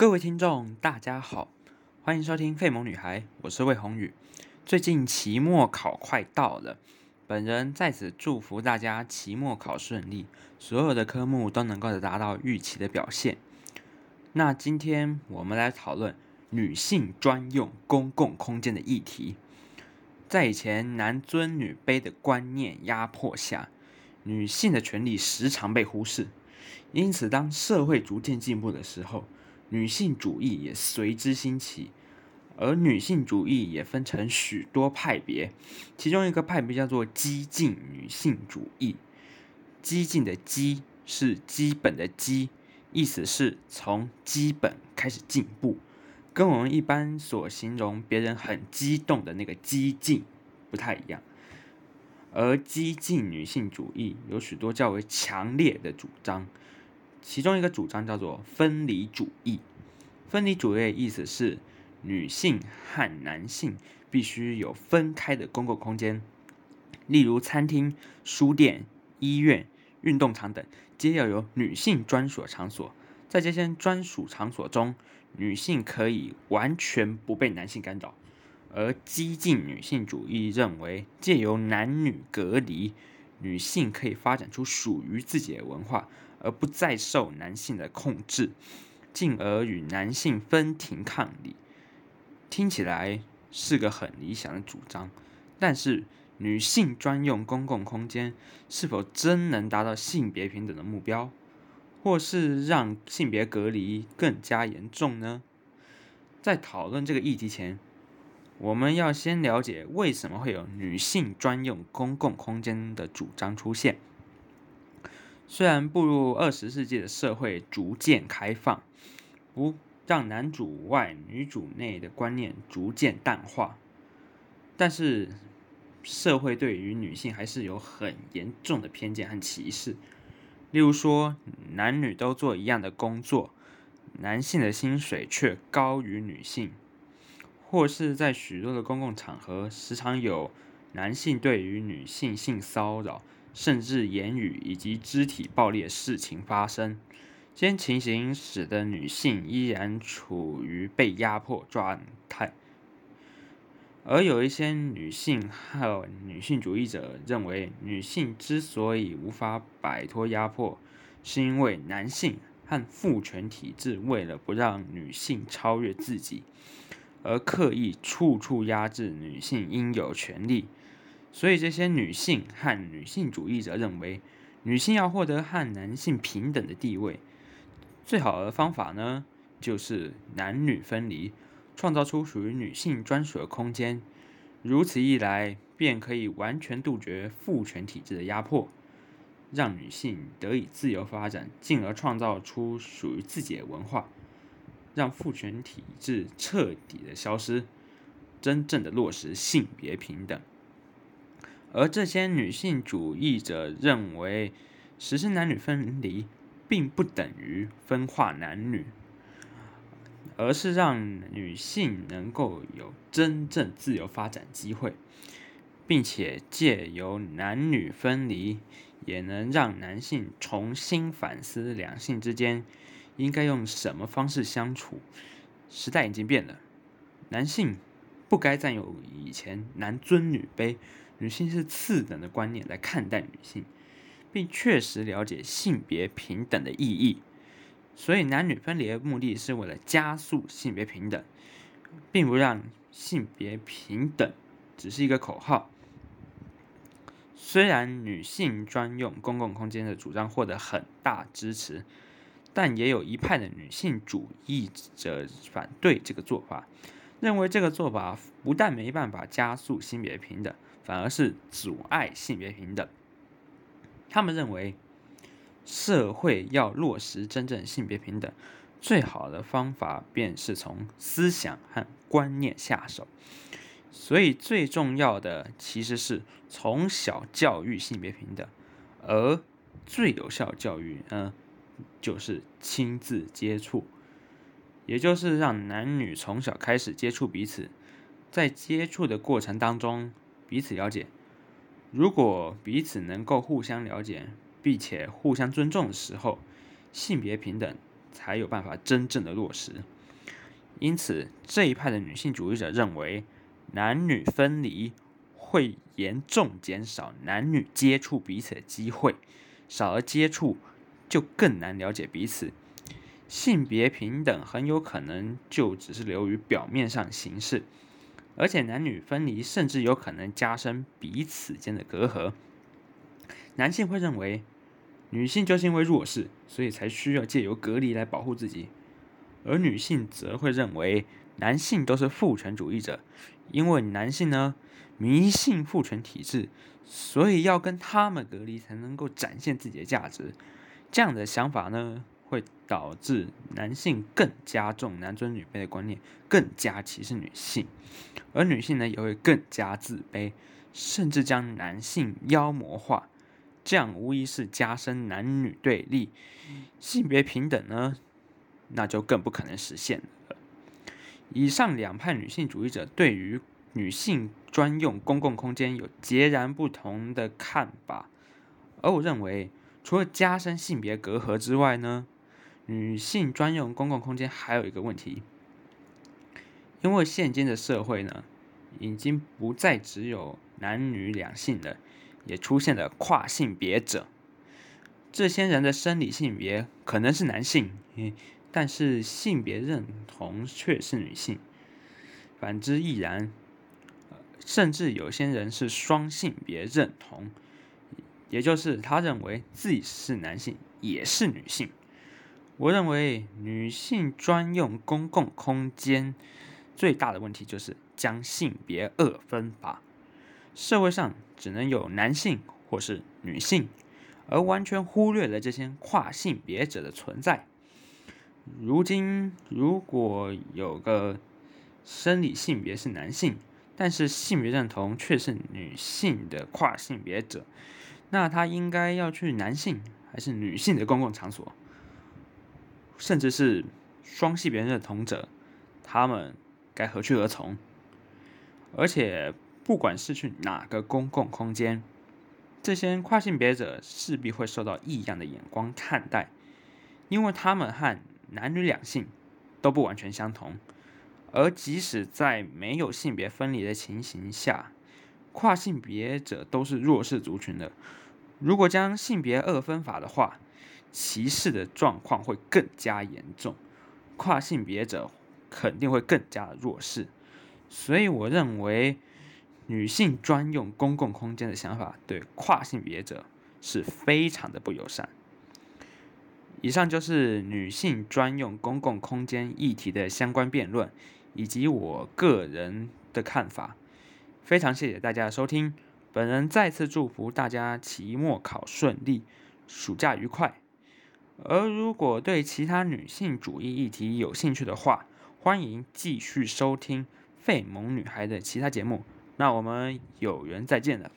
各位听众，大家好，欢迎收听《费蒙女孩》，我是魏宏宇。最近期末考快到了，本人在此祝福大家期末考顺利，所有的科目都能够达到预期的表现。那今天我们来讨论女性专用公共空间的议题。在以前男尊女卑的观念压迫下，女性的权利时常被忽视。因此，当社会逐渐进步的时候，女性主义也随之兴起。而女性主义也分成许多派别，其中一个派别叫做激进女性主义。激进的“激”是基本的“激”，意思是从基本开始进步。跟我们一般所形容别人很激动的那个激进不太一样，而激进女性主义有许多较为强烈的主张，其中一个主张叫做分离主义。分离主义的意思是女性和男性必须有分开的公共空间，例如餐厅、书店、医院、运动场等，皆要有女性专属场所。在这些专属场所中，女性可以完全不被男性干扰，而激进女性主义认为，借由男女隔离，女性可以发展出属于自己的文化，而不再受男性的控制，进而与男性分庭抗礼。听起来是个很理想的主张，但是女性专用公共空间是否真能达到性别平等的目标？或是让性别隔离更加严重呢？在讨论这个议题前，我们要先了解为什么会有女性专用公共空间的主张出现。虽然步入二十世纪的社会逐渐开放，不让男主外女主内的观念逐渐淡化，但是社会对于女性还是有很严重的偏见和歧视。例如说，男女都做一样的工作，男性的薪水却高于女性，或是在许多的公共场合，时常有男性对于女性性骚扰，甚至言语以及肢体暴力的事情发生。这些情形使得女性依然处于被压迫状态。而有一些女性和女性主义者认为，女性之所以无法摆脱压迫，是因为男性和父权体制为了不让女性超越自己，而刻意处处压制女性应有权利。所以，这些女性和女性主义者认为，女性要获得和男性平等的地位，最好的方法呢，就是男女分离。创造出属于女性专属的空间，如此一来，便可以完全杜绝父权体制的压迫，让女性得以自由发展，进而创造出属于自己的文化，让父权体制彻底的消失，真正的落实性别平等。而这些女性主义者认为，实施男女分离，并不等于分化男女。而是让女性能够有真正自由发展机会，并且借由男女分离，也能让男性重新反思两性之间应该用什么方式相处。时代已经变了，男性不该占有以前男尊女卑、女性是次等的观念来看待女性，并确实了解性别平等的意义。所以，男女分离的目的是为了加速性别平等，并不让性别平等只是一个口号。虽然女性专用公共空间的主张获得很大支持，但也有一派的女性主义者反对这个做法，认为这个做法不但没办法加速性别平等，反而是阻碍性别平等。他们认为。社会要落实真正性别平等，最好的方法便是从思想和观念下手。所以最重要的其实是从小教育性别平等，而最有效教育呢，就是亲自接触，也就是让男女从小开始接触彼此，在接触的过程当中彼此了解。如果彼此能够互相了解。并且互相尊重的时候，性别平等才有办法真正的落实。因此，这一派的女性主义者认为，男女分离会严重减少男女接触彼此的机会，少了接触就更难了解彼此。性别平等很有可能就只是流于表面上形式，而且男女分离甚至有可能加深彼此间的隔阂。男性会认为，女性就是因为弱势，所以才需要借由隔离来保护自己；而女性则会认为，男性都是父权主义者，因为男性呢迷信父权体制，所以要跟他们隔离才能够展现自己的价值。这样的想法呢？会导致男性更加重男尊女卑的观念，更加歧视女性，而女性呢也会更加自卑，甚至将男性妖魔化，这样无疑是加深男女对立，性别平等呢，那就更不可能实现了。以上两派女性主义者对于女性专用公共空间有截然不同的看法，而我认为，除了加深性别隔阂之外呢？女性专用公共空间还有一个问题，因为现今的社会呢，已经不再只有男女两性了，也出现了跨性别者。这些人的生理性别可能是男性，但是性别认同却是女性，反之亦然。甚至有些人是双性别认同，也就是他认为自己是男性，也是女性。我认为女性专用公共空间最大的问题就是将性别二分法，社会上只能有男性或是女性，而完全忽略了这些跨性别者的存在。如今，如果有个生理性别是男性，但是性别认同却是女性的跨性别者，那他应该要去男性还是女性的公共场所？甚至是双性别认同者，他们该何去何从？而且，不管是去哪个公共空间，这些跨性别者势必会受到异样的眼光看待，因为他们和男女两性都不完全相同。而即使在没有性别分离的情形下，跨性别者都是弱势族群的。如果将性别二分法的话，歧视的状况会更加严重，跨性别者肯定会更加弱势，所以我认为女性专用公共空间的想法对跨性别者是非常的不友善。以上就是女性专用公共空间议题的相关辩论，以及我个人的看法。非常谢谢大家的收听，本人再次祝福大家期末考顺利，暑假愉快。而如果对其他女性主义议题有兴趣的话，欢迎继续收听费蒙女孩的其他节目。那我们有缘再见了。